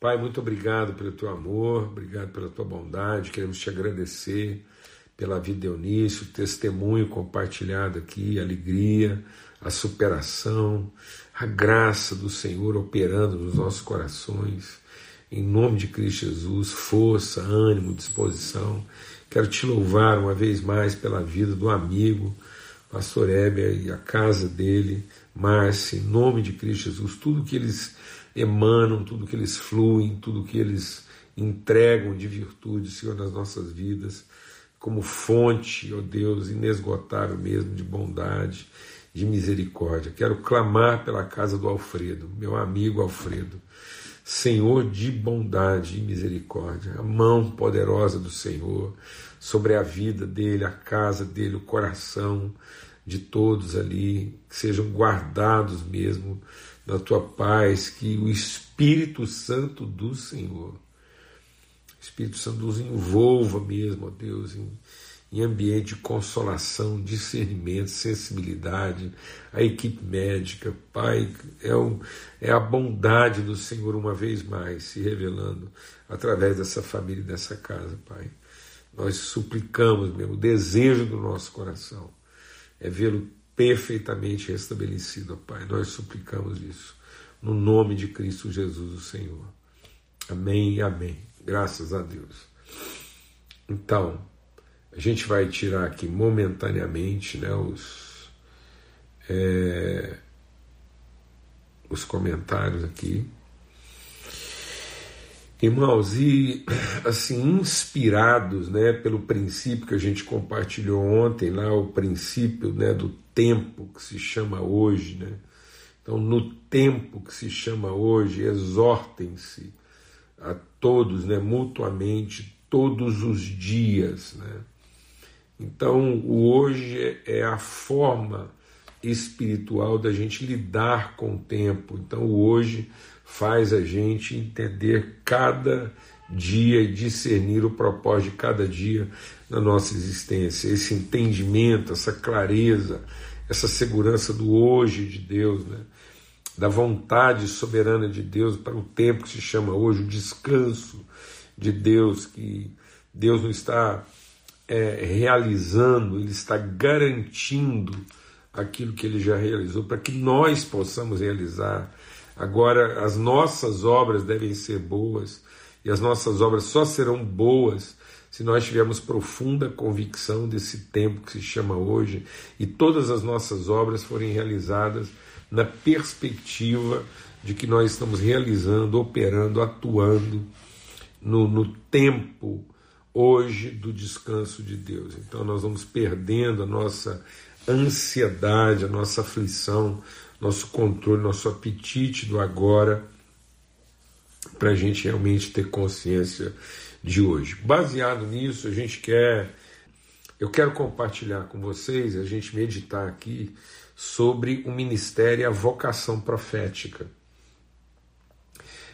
Pai, muito obrigado pelo teu amor, obrigado pela tua bondade, queremos te agradecer pela vida de Eunício, testemunho compartilhado aqui, a alegria, a superação, a graça do Senhor operando nos nossos corações. Em nome de Cristo Jesus, força, ânimo, disposição. Quero te louvar uma vez mais pela vida do amigo, Pastor Heber e a casa dele, Márcia, em nome de Cristo Jesus, tudo que eles emanam, tudo que eles fluem, tudo que eles entregam de virtude, Senhor, nas nossas vidas, como fonte, ó Deus, inesgotável mesmo de bondade, de misericórdia. Quero clamar pela casa do Alfredo, meu amigo Alfredo. Senhor de bondade e misericórdia, a mão poderosa do Senhor sobre a vida dele, a casa dele, o coração de todos ali, que sejam guardados mesmo na tua paz, que o Espírito Santo do Senhor, Espírito Santo nos envolva mesmo, ó Deus, em, em ambiente de consolação, discernimento, sensibilidade, a equipe médica, Pai, é, o, é a bondade do Senhor uma vez mais se revelando através dessa família e dessa casa, Pai. Nós suplicamos mesmo, o desejo do nosso coração é vê-lo perfeitamente restabelecido, Pai. Nós suplicamos isso, no nome de Cristo Jesus, o Senhor. Amém e amém. Graças a Deus. Então, a gente vai tirar aqui momentaneamente né, os, é, os comentários aqui. Irmãos, e assim, inspirados né, pelo princípio que a gente compartilhou ontem, lá o princípio né, do tempo que se chama hoje, né? Então, no tempo que se chama hoje, exortem-se a todos, né, mutuamente, todos os dias, né? Então, o hoje é a forma espiritual da gente lidar com o tempo. Então, o hoje faz a gente entender cada dia e discernir o propósito de cada dia na nossa existência. Esse entendimento, essa clareza, essa segurança do hoje de Deus, né? da vontade soberana de Deus para o tempo que se chama hoje, o descanso de Deus, que Deus não está é, realizando, Ele está garantindo aquilo que Ele já realizou, para que nós possamos realizar. Agora, as nossas obras devem ser boas, e as nossas obras só serão boas se nós tivermos profunda convicção desse tempo que se chama hoje e todas as nossas obras forem realizadas na perspectiva de que nós estamos realizando, operando, atuando no, no tempo hoje do descanso de Deus. Então nós vamos perdendo a nossa ansiedade, a nossa aflição, nosso controle, nosso apetite do agora, para a gente realmente ter consciência de hoje. Baseado nisso, a gente quer, eu quero compartilhar com vocês, a gente meditar aqui sobre o ministério e a vocação profética.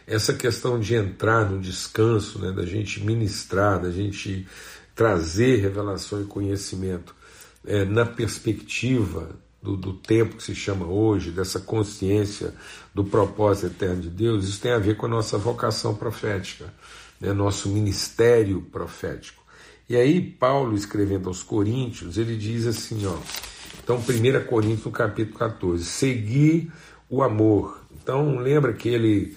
Essa questão de entrar no descanso, né, da gente ministrar, da gente trazer revelação e conhecimento é, na perspectiva do, do, tempo que se chama hoje, dessa consciência do propósito eterno de Deus, isso tem a ver com a nossa vocação profética né, nosso ministério profético. E aí, Paulo, escrevendo aos Coríntios, ele diz assim: ó, então, 1 Coríntios, no capítulo 14, seguir o amor. Então, lembra que ele,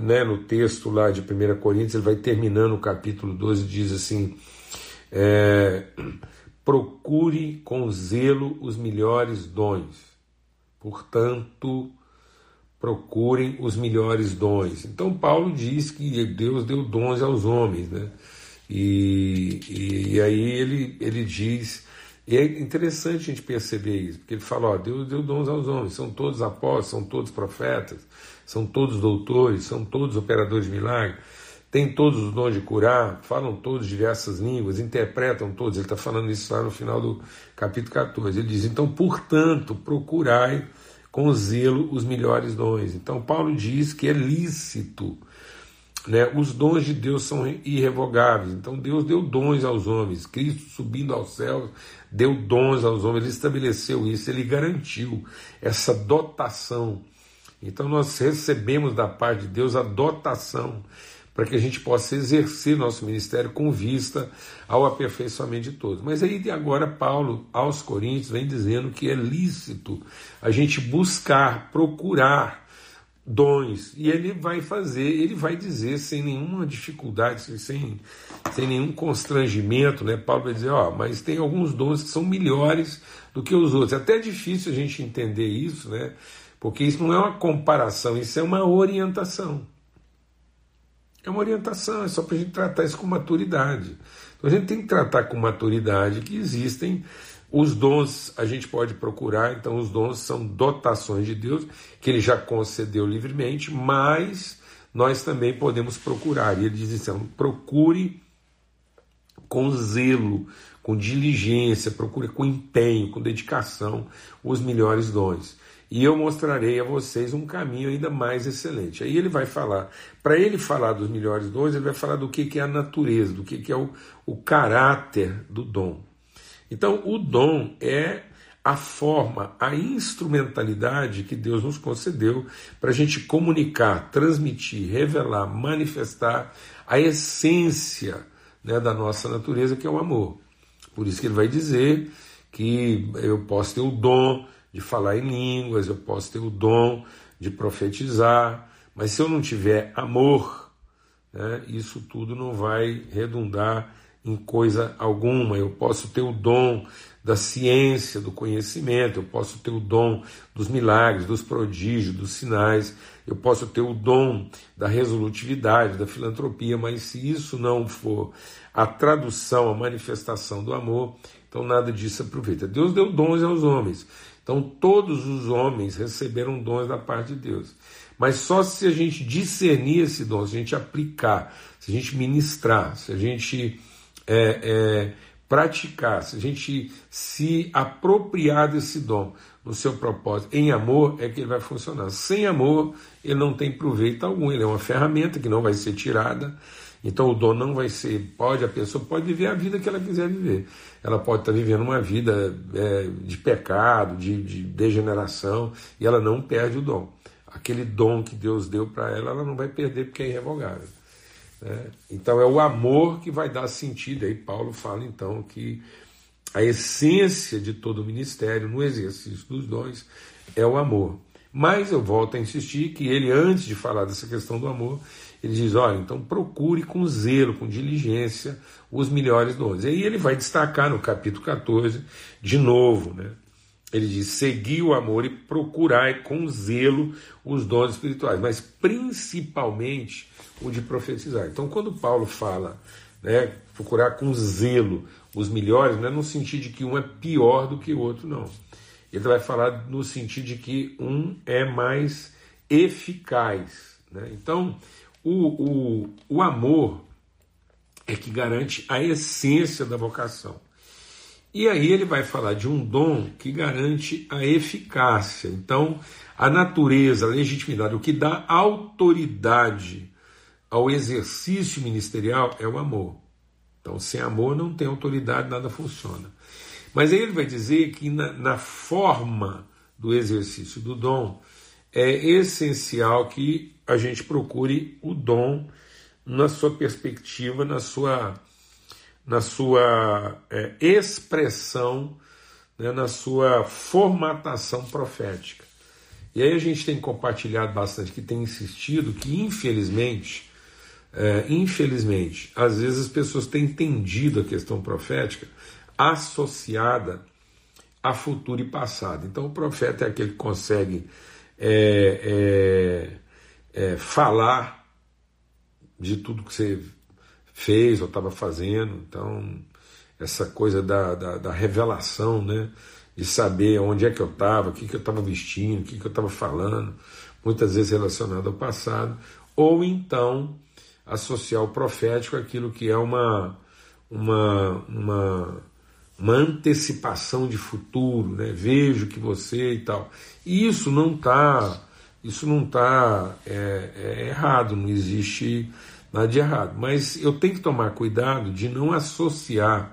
né, no texto lá de 1 Coríntios, ele vai terminando o capítulo 12, diz assim: é, procure com zelo os melhores dons. Portanto, procurem os melhores dons. Então Paulo diz que Deus deu dons aos homens, né? E, e, e, aí ele, ele diz, e é interessante a gente perceber isso, porque ele fala, ó, Deus deu dons aos homens, são todos apóstolos, são todos profetas, são todos doutores, são todos operadores de milagres, têm todos os dons de curar, falam todos diversas línguas, interpretam todos, ele está falando isso lá no final do capítulo 14, ele diz, então, portanto, procurai com zelo os melhores dons. Então, Paulo diz que é lícito. Né? Os dons de Deus são irrevogáveis. Então, Deus deu dons aos homens. Cristo, subindo aos céus, deu dons aos homens. Ele estabeleceu isso, ele garantiu essa dotação Então nós recebemos da parte de Deus a dotação para que a gente possa exercer nosso ministério com vista ao aperfeiçoamento de todos. Mas aí agora Paulo aos Coríntios vem dizendo que é lícito a gente buscar, procurar dons e ele vai fazer, ele vai dizer sem nenhuma dificuldade, sem, sem nenhum constrangimento, né? Paulo vai dizer, ó, mas tem alguns dons que são melhores do que os outros. É até difícil a gente entender isso, né? Porque isso não é uma comparação, isso é uma orientação. É uma orientação, é só para a gente tratar isso com maturidade. Então a gente tem que tratar com maturidade que existem os dons, a gente pode procurar, então os dons são dotações de Deus, que ele já concedeu livremente, mas nós também podemos procurar. E ele diz assim: procure com zelo, com diligência, procure com empenho, com dedicação os melhores dons e eu mostrarei a vocês um caminho ainda mais excelente. Aí ele vai falar, para ele falar dos melhores dons, ele vai falar do que, que é a natureza, do que, que é o, o caráter do dom. Então, o dom é a forma, a instrumentalidade que Deus nos concedeu para a gente comunicar, transmitir, revelar, manifestar a essência né, da nossa natureza, que é o amor. Por isso que ele vai dizer que eu posso ter o dom de falar em línguas, eu posso ter o dom de profetizar, mas se eu não tiver amor, né, isso tudo não vai redundar em coisa alguma. Eu posso ter o dom da ciência, do conhecimento, eu posso ter o dom dos milagres, dos prodígios, dos sinais, eu posso ter o dom da resolutividade, da filantropia, mas se isso não for a tradução, a manifestação do amor, então nada disso aproveita. Deus deu dons aos homens, então todos os homens receberam dons da parte de Deus. Mas só se a gente discernir esse dom, se a gente aplicar, se a gente ministrar, se a gente é, é, praticar, se a gente se apropriar desse dom no seu propósito, em amor, é que ele vai funcionar. Sem amor, ele não tem proveito algum, ele é uma ferramenta que não vai ser tirada. Então o dom não vai ser, pode, a pessoa pode viver a vida que ela quiser viver. Ela pode estar vivendo uma vida é, de pecado, de, de degeneração, e ela não perde o dom. Aquele dom que Deus deu para ela, ela não vai perder porque é irrevogável. Né? Então é o amor que vai dar sentido. Aí Paulo fala então que a essência de todo o ministério no exercício dos dons é o amor. Mas eu volto a insistir que ele, antes de falar dessa questão do amor, ele diz: olha, então procure com zelo, com diligência, os melhores dons. E aí ele vai destacar no capítulo 14, de novo, né? Ele diz: segui o amor e procurai com zelo os dons espirituais, mas principalmente o de profetizar. Então, quando Paulo fala, né, procurar com zelo os melhores, não é no sentido de que um é pior do que o outro, não. Ele vai falar no sentido de que um é mais eficaz. Né? Então, o, o, o amor é que garante a essência da vocação. E aí ele vai falar de um dom que garante a eficácia. Então, a natureza, a legitimidade, o que dá autoridade ao exercício ministerial é o amor. Então, sem amor não tem autoridade, nada funciona. Mas aí ele vai dizer que na, na forma do exercício do dom é essencial que a gente procure o dom na sua perspectiva, na sua, na sua é, expressão, né, na sua formatação profética. E aí a gente tem compartilhado bastante, que tem insistido que, infelizmente, é, infelizmente, às vezes as pessoas têm entendido a questão profética associada a futuro e passado. Então, o profeta é aquele que consegue é, é, é, falar de tudo que você fez ou estava fazendo. Então, essa coisa da, da, da, revelação, né? de saber onde é que eu estava, o que, que eu estava vestindo, o que, que eu estava falando, muitas vezes relacionado ao passado, ou então associar o profético àquilo que é uma, uma, uma, uma antecipação de futuro, né? vejo que você e tal. E isso não está isso não está é, é errado, não existe nada de errado. Mas eu tenho que tomar cuidado de não associar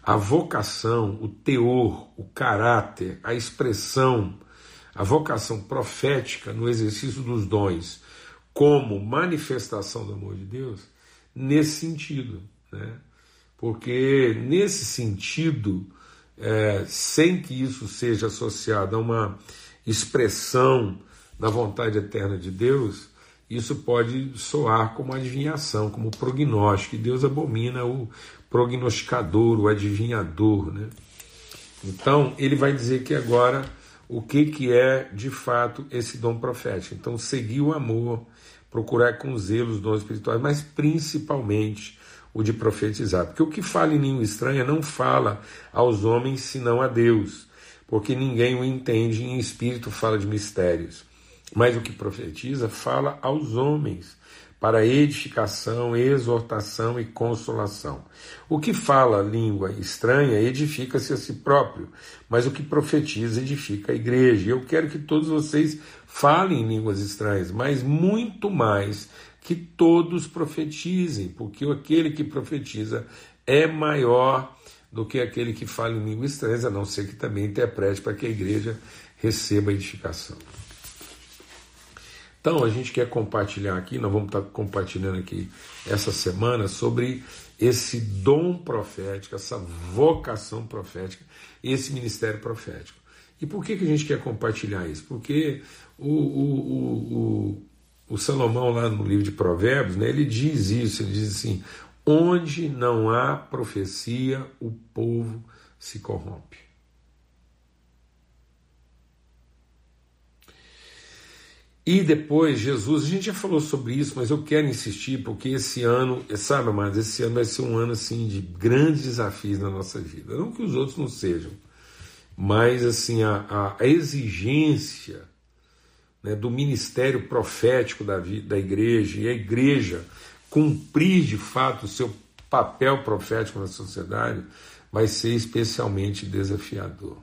a vocação, o teor, o caráter, a expressão, a vocação profética no exercício dos dons como manifestação do amor de Deus nesse sentido, né? Porque nesse sentido, é, sem que isso seja associado a uma expressão da vontade eterna de Deus, isso pode soar como adivinhação, como prognóstico, e Deus abomina o prognosticador, o adivinhador. Né? Então, ele vai dizer que agora o que, que é de fato esse dom profético. Então, seguir o amor, procurar com zelo os dons espirituais, mas principalmente o de profetizar. Porque o que fala em língua estranha não fala aos homens senão a Deus, porque ninguém o entende, em espírito fala de mistérios. Mas o que profetiza fala aos homens, para edificação, exortação e consolação. O que fala língua estranha edifica-se a si próprio, mas o que profetiza edifica a igreja. Eu quero que todos vocês falem línguas estranhas, mas muito mais que todos profetizem, porque aquele que profetiza é maior do que aquele que fala em língua estranha, a não ser que também interprete para que a igreja receba a edificação. Então, a gente quer compartilhar aqui, nós vamos estar compartilhando aqui essa semana sobre esse dom profético, essa vocação profética, esse ministério profético. E por que, que a gente quer compartilhar isso? Porque o, o, o, o, Salomão, lá no livro de Provérbios, né, ele diz isso: ele diz assim, onde não há profecia, o povo se corrompe. E depois, Jesus, a gente já falou sobre isso, mas eu quero insistir, porque esse ano, sabe, mas esse ano vai ser um ano assim de grandes desafios na nossa vida. Não que os outros não sejam, mas assim, a, a exigência né, do ministério profético da, da igreja e a igreja cumprir de fato o seu papel profético na sociedade vai ser especialmente desafiador.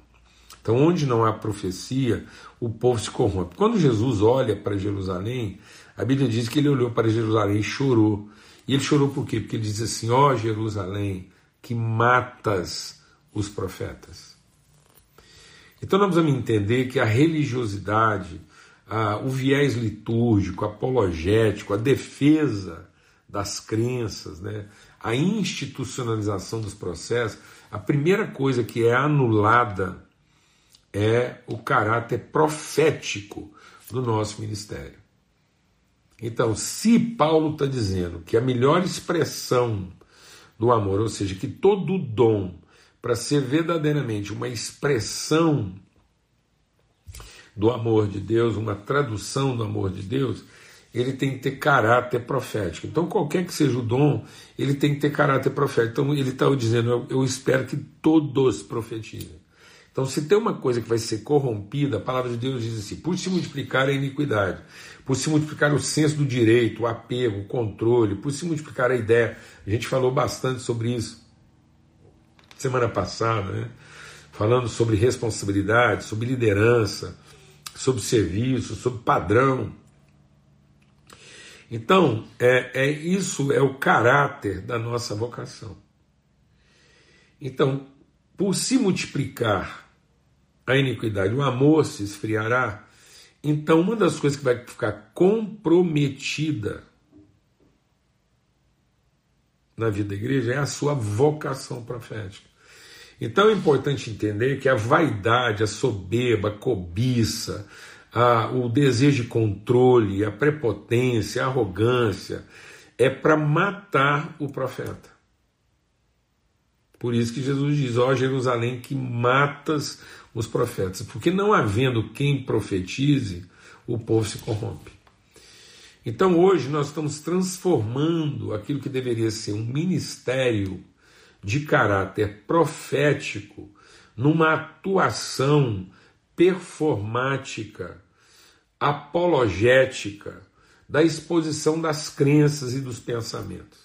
Então, onde não há profecia, o povo se corrompe. Quando Jesus olha para Jerusalém, a Bíblia diz que ele olhou para Jerusalém e chorou. E ele chorou por quê? Porque ele diz assim: Ó oh, Jerusalém, que matas os profetas. Então, nós vamos entender que a religiosidade, o viés litúrgico, apologético, a defesa das crenças, né, a institucionalização dos processos, a primeira coisa que é anulada é o caráter profético do nosso ministério. Então, se Paulo está dizendo que a melhor expressão do amor, ou seja, que todo dom, para ser verdadeiramente uma expressão do amor de Deus, uma tradução do amor de Deus, ele tem que ter caráter profético. Então, qualquer que seja o dom, ele tem que ter caráter profético. Então, ele está dizendo: eu, eu espero que todos profetizem. Então, se tem uma coisa que vai ser corrompida, a palavra de Deus diz assim: por se multiplicar a iniquidade, por se multiplicar o senso do direito, o apego, o controle, por se multiplicar a ideia. A gente falou bastante sobre isso semana passada, né? falando sobre responsabilidade, sobre liderança, sobre serviço, sobre padrão. Então, é, é isso é o caráter da nossa vocação. Então, por se multiplicar a iniquidade, o amor se esfriará. Então, uma das coisas que vai ficar comprometida na vida da igreja é a sua vocação profética. Então é importante entender que a vaidade, a soberba, a cobiça, a, o desejo de controle, a prepotência, a arrogância, é para matar o profeta. Por isso que Jesus diz: Ó Jerusalém, que matas os profetas. Porque não havendo quem profetize, o povo se corrompe. Então hoje nós estamos transformando aquilo que deveria ser um ministério de caráter profético numa atuação performática, apologética da exposição das crenças e dos pensamentos.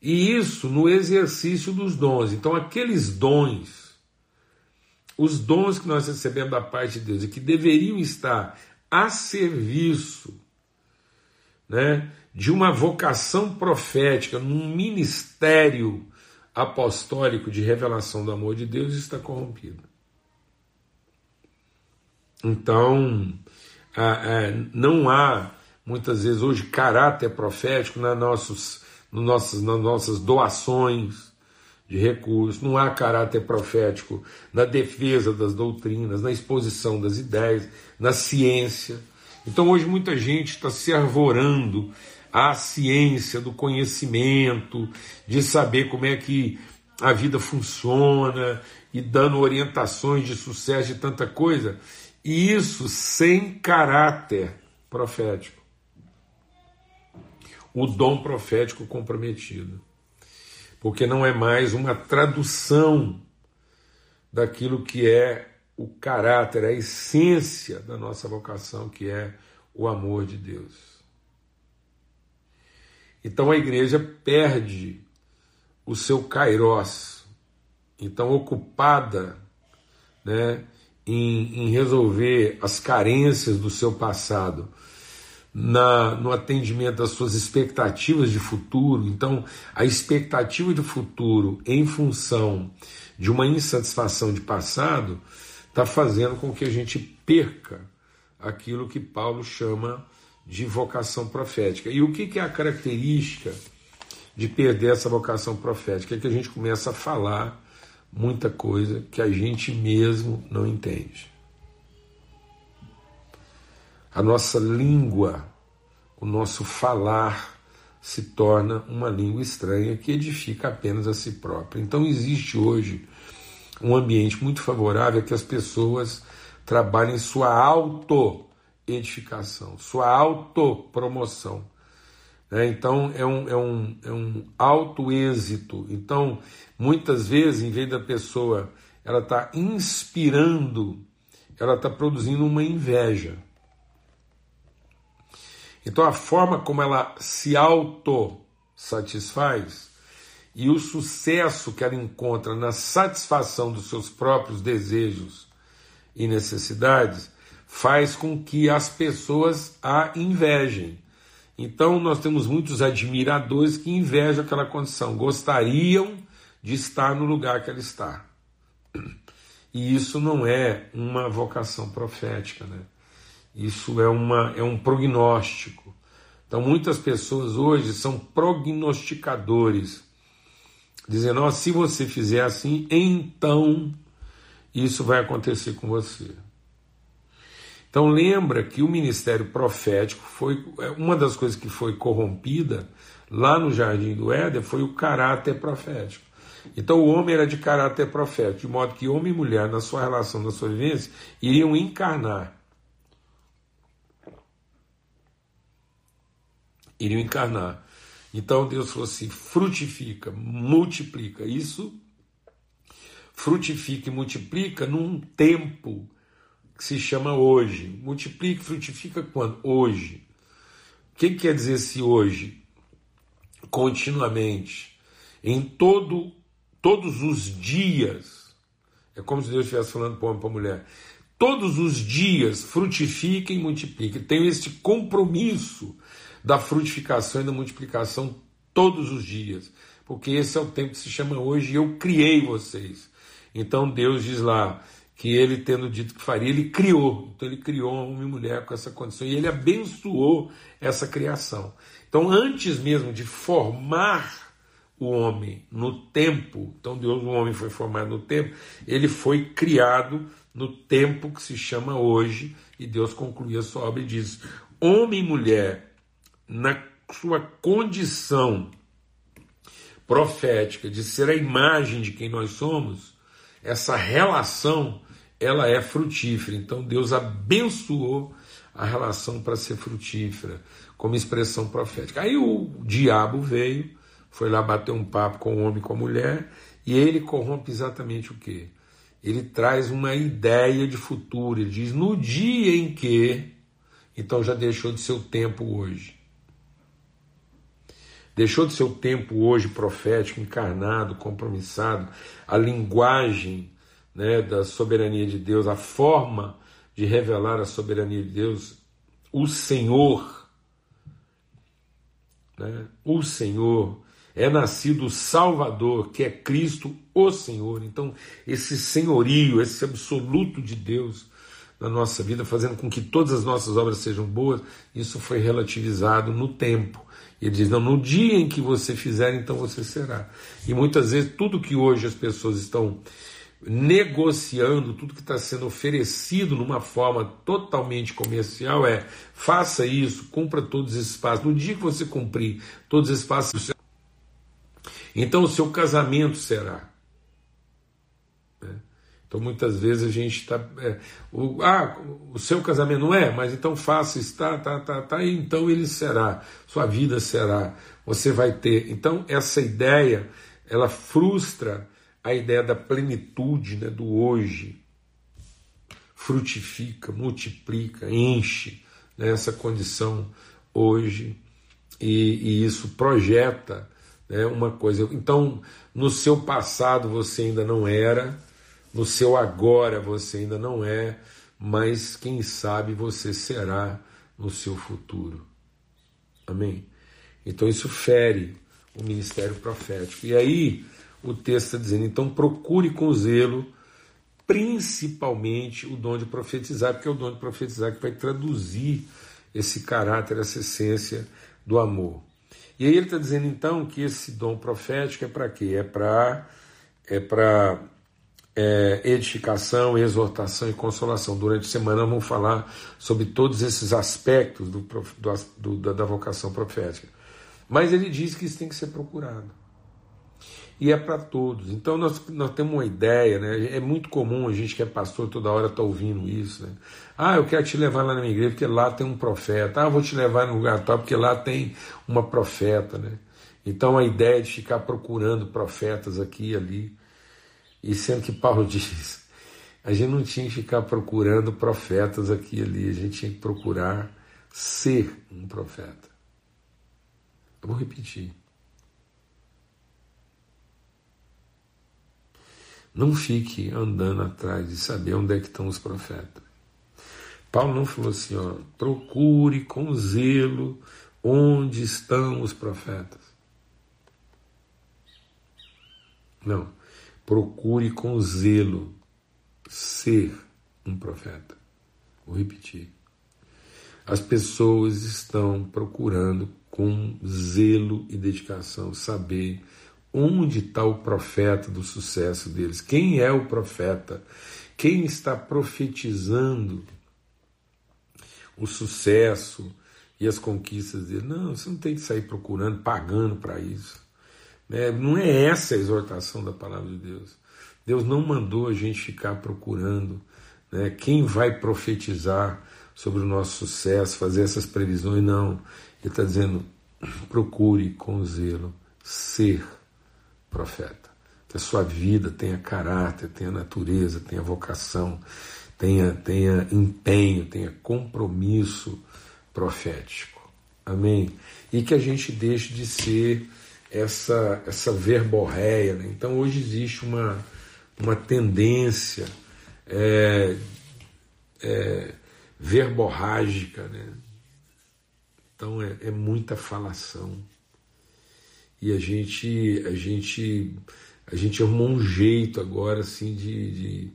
E isso no exercício dos dons. Então, aqueles dons, os dons que nós recebemos da parte de Deus e que deveriam estar a serviço né, de uma vocação profética, num ministério apostólico de revelação do amor de Deus, está corrompido. Então, não há muitas vezes hoje caráter profético nas, nossas, nas nossas doações de recursos, não há caráter profético na defesa das doutrinas, na exposição das ideias, na ciência. Então hoje muita gente está se arvorando à ciência do conhecimento, de saber como é que a vida funciona e dando orientações de sucesso de tanta coisa, e isso sem caráter profético. O dom profético comprometido. Porque não é mais uma tradução daquilo que é o caráter, a essência da nossa vocação, que é o amor de Deus. Então a igreja perde o seu kairós, então ocupada né, em, em resolver as carências do seu passado, na, no atendimento das suas expectativas de futuro. Então, a expectativa de futuro em função de uma insatisfação de passado está fazendo com que a gente perca aquilo que Paulo chama de vocação profética. E o que, que é a característica de perder essa vocação profética? É que a gente começa a falar muita coisa que a gente mesmo não entende. A nossa língua, o nosso falar, se torna uma língua estranha que edifica apenas a si própria. Então existe hoje um ambiente muito favorável a que as pessoas trabalhem sua auto-edificação, sua autopromoção. Né? Então é um, é um, é um auto-êxito. Então, muitas vezes, em vez da pessoa ela está inspirando, ela está produzindo uma inveja. Então a forma como ela se auto-satisfaz e o sucesso que ela encontra na satisfação dos seus próprios desejos e necessidades faz com que as pessoas a invejem. Então nós temos muitos admiradores que invejam aquela condição, gostariam de estar no lugar que ela está. E isso não é uma vocação profética, né? Isso é, uma, é um prognóstico. Então muitas pessoas hoje são prognosticadores dizendo: oh, se você fizer assim, então isso vai acontecer com você. Então lembra que o ministério profético foi é, uma das coisas que foi corrompida lá no jardim do Éden foi o caráter profético. Então o homem era de caráter profético, de modo que homem e mulher na sua relação, na sua vivência, iriam encarnar. Iriam encarnar. Então Deus falou assim: frutifica, multiplica. Isso frutifica e multiplica num tempo que se chama hoje. Multiplica frutifica quando? Hoje. O que quer dizer esse hoje? Continuamente. Em todo, todos os dias. É como se Deus estivesse falando para o homem e para a mulher. Todos os dias frutifica e multiplica. Tenho este compromisso da frutificação e da multiplicação todos os dias, porque esse é o tempo que se chama hoje e eu criei vocês. Então Deus diz lá que ele, tendo dito que faria, ele criou. Então ele criou homem e mulher com essa condição e ele abençoou essa criação. Então, antes mesmo de formar o homem no tempo, então Deus, o homem foi formado no tempo, ele foi criado no tempo que se chama hoje, e Deus conclui a sua obra e diz: homem e mulher na sua condição profética de ser a imagem de quem nós somos, essa relação ela é frutífera. Então Deus abençoou a relação para ser frutífera, como expressão profética. Aí o diabo veio, foi lá bater um papo com o homem e com a mulher, e ele corrompe exatamente o que? Ele traz uma ideia de futuro, ele diz: no dia em que, então já deixou de ser o tempo hoje. Deixou de ser o tempo hoje profético, encarnado, compromissado, a linguagem né, da soberania de Deus, a forma de revelar a soberania de Deus, o Senhor, né, o Senhor, é nascido o Salvador, que é Cristo, o Senhor. Então, esse senhorio, esse absoluto de Deus, na nossa vida, fazendo com que todas as nossas obras sejam boas, isso foi relativizado no tempo. Ele diz: não, no dia em que você fizer, então você será. E muitas vezes tudo que hoje as pessoas estão negociando, tudo que está sendo oferecido numa forma totalmente comercial é faça isso, cumpra todos esses passos. No dia que você cumprir todos esses passos, então o seu casamento será. Então muitas vezes a gente está. É, o, ah, o seu casamento não é, mas então faça, está, tá, tá, tá, e então ele será, sua vida será, você vai ter. Então essa ideia, ela frustra a ideia da plenitude, né, do hoje. Frutifica, multiplica, enche né, essa condição hoje, e, e isso projeta né, uma coisa. Então, no seu passado você ainda não era no seu agora você ainda não é, mas quem sabe você será no seu futuro. Amém? Então isso fere o ministério profético. E aí o texto está dizendo: então procure com zelo, principalmente o dom de profetizar, porque é o dom de profetizar que vai traduzir esse caráter, essa essência do amor. E aí ele está dizendo então que esse dom profético é para quê? É para é para é, edificação, exortação e consolação. Durante a semana vamos falar sobre todos esses aspectos do, do, da, da vocação profética. Mas ele diz que isso tem que ser procurado. E é para todos. Então nós, nós temos uma ideia, né? É muito comum a gente que é pastor toda hora tá ouvindo isso, né? Ah, eu quero te levar lá na minha igreja porque lá tem um profeta. Ah, eu vou te levar no lugar tal porque lá tem uma profeta, né? Então a ideia de ficar procurando profetas aqui e ali e sendo que Paulo diz, a gente não tinha que ficar procurando profetas aqui e ali, a gente tinha que procurar ser um profeta. Eu vou repetir. Não fique andando atrás de saber onde é que estão os profetas. Paulo não falou assim, ó, procure com zelo onde estão os profetas. Não procure com zelo ser um profeta. Vou repetir. As pessoas estão procurando com zelo e dedicação saber onde está o profeta do sucesso deles. Quem é o profeta? Quem está profetizando o sucesso e as conquistas dele? Não, você não tem que sair procurando, pagando para isso. É, não é essa a exortação da palavra de Deus. Deus não mandou a gente ficar procurando né, quem vai profetizar sobre o nosso sucesso, fazer essas previsões, não. Ele está dizendo: procure com zelo ser profeta. Que a sua vida tenha caráter, tenha natureza, tenha vocação, tenha, tenha empenho, tenha compromisso profético. Amém? E que a gente deixe de ser essa, essa verborréia. Né? Então hoje existe uma, uma tendência é, é, verborrágica. Né? Então é, é, muita falação. E a gente, a gente, a gente arrumou um jeito agora assim de, de,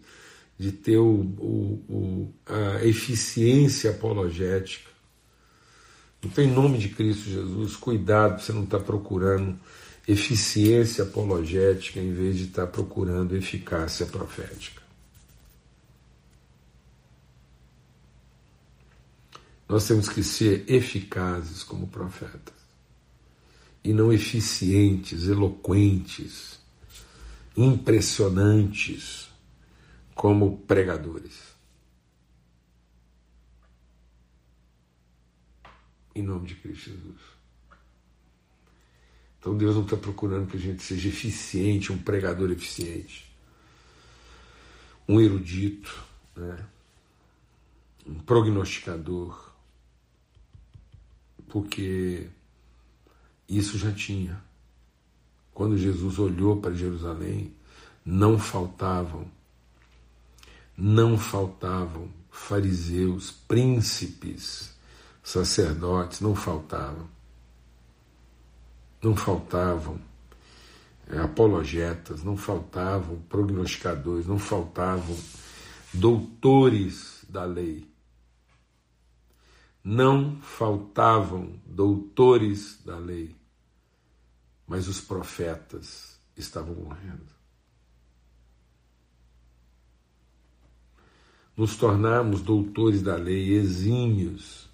de ter o, o, o, a eficiência apologética então, em nome de Cristo Jesus, cuidado, você não está procurando eficiência apologética em vez de estar tá procurando eficácia profética. Nós temos que ser eficazes como profetas e não eficientes, eloquentes, impressionantes como pregadores. em nome de Cristo Jesus. Então Deus não está procurando que a gente seja eficiente, um pregador eficiente, um erudito, né? um prognosticador, porque isso já tinha. Quando Jesus olhou para Jerusalém, não faltavam, não faltavam fariseus, príncipes, sacerdotes, não faltavam. Não faltavam é, apologetas, não faltavam prognosticadores, não faltavam doutores da lei. Não faltavam doutores da lei, mas os profetas estavam morrendo. Nos tornarmos doutores da lei, exímios,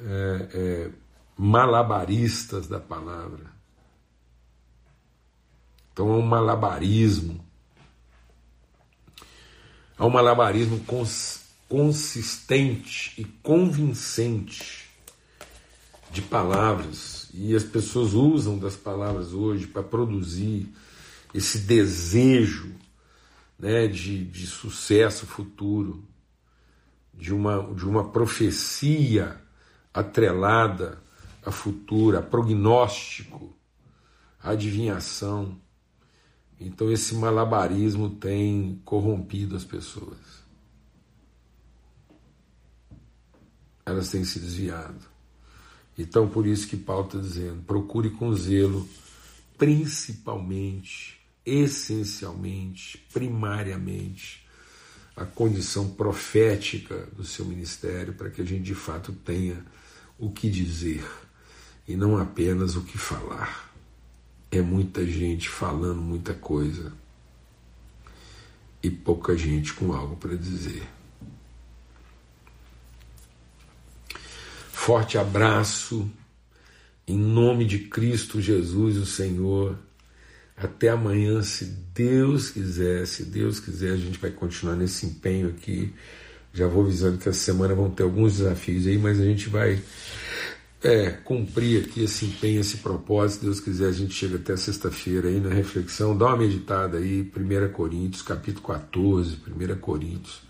é, é, malabaristas da palavra. Então é um malabarismo. É um malabarismo cons consistente e convincente de palavras. E as pessoas usam das palavras hoje para produzir esse desejo né, de, de sucesso futuro, de uma, de uma profecia atrelada a futuro, a prognóstico, a adivinhação. Então esse malabarismo tem corrompido as pessoas. Elas têm se desviado. Então por isso que Paulo está dizendo: procure com zelo, principalmente, essencialmente, primariamente, a condição profética do seu ministério, para que a gente de fato tenha o que dizer e não apenas o que falar. É muita gente falando muita coisa e pouca gente com algo para dizer. Forte abraço, em nome de Cristo Jesus, o Senhor. Até amanhã, se Deus quiser, se Deus quiser, a gente vai continuar nesse empenho aqui. Já vou avisando que essa semana vão ter alguns desafios aí, mas a gente vai é, cumprir aqui esse empenho, esse propósito, Deus quiser, a gente chega até sexta-feira aí na reflexão, dá uma meditada aí, 1 Coríntios, capítulo 14, 1 Coríntios,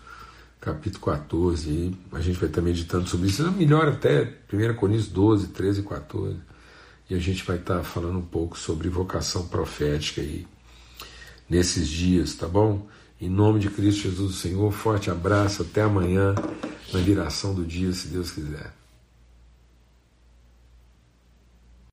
capítulo 14, aí, a gente vai estar meditando sobre isso, melhor até 1 Coríntios 12, 13 e 14, e a gente vai estar falando um pouco sobre vocação profética aí, nesses dias, tá bom? Em nome de Cristo Jesus, Senhor, forte abraço, até amanhã, na viração do dia, se Deus quiser.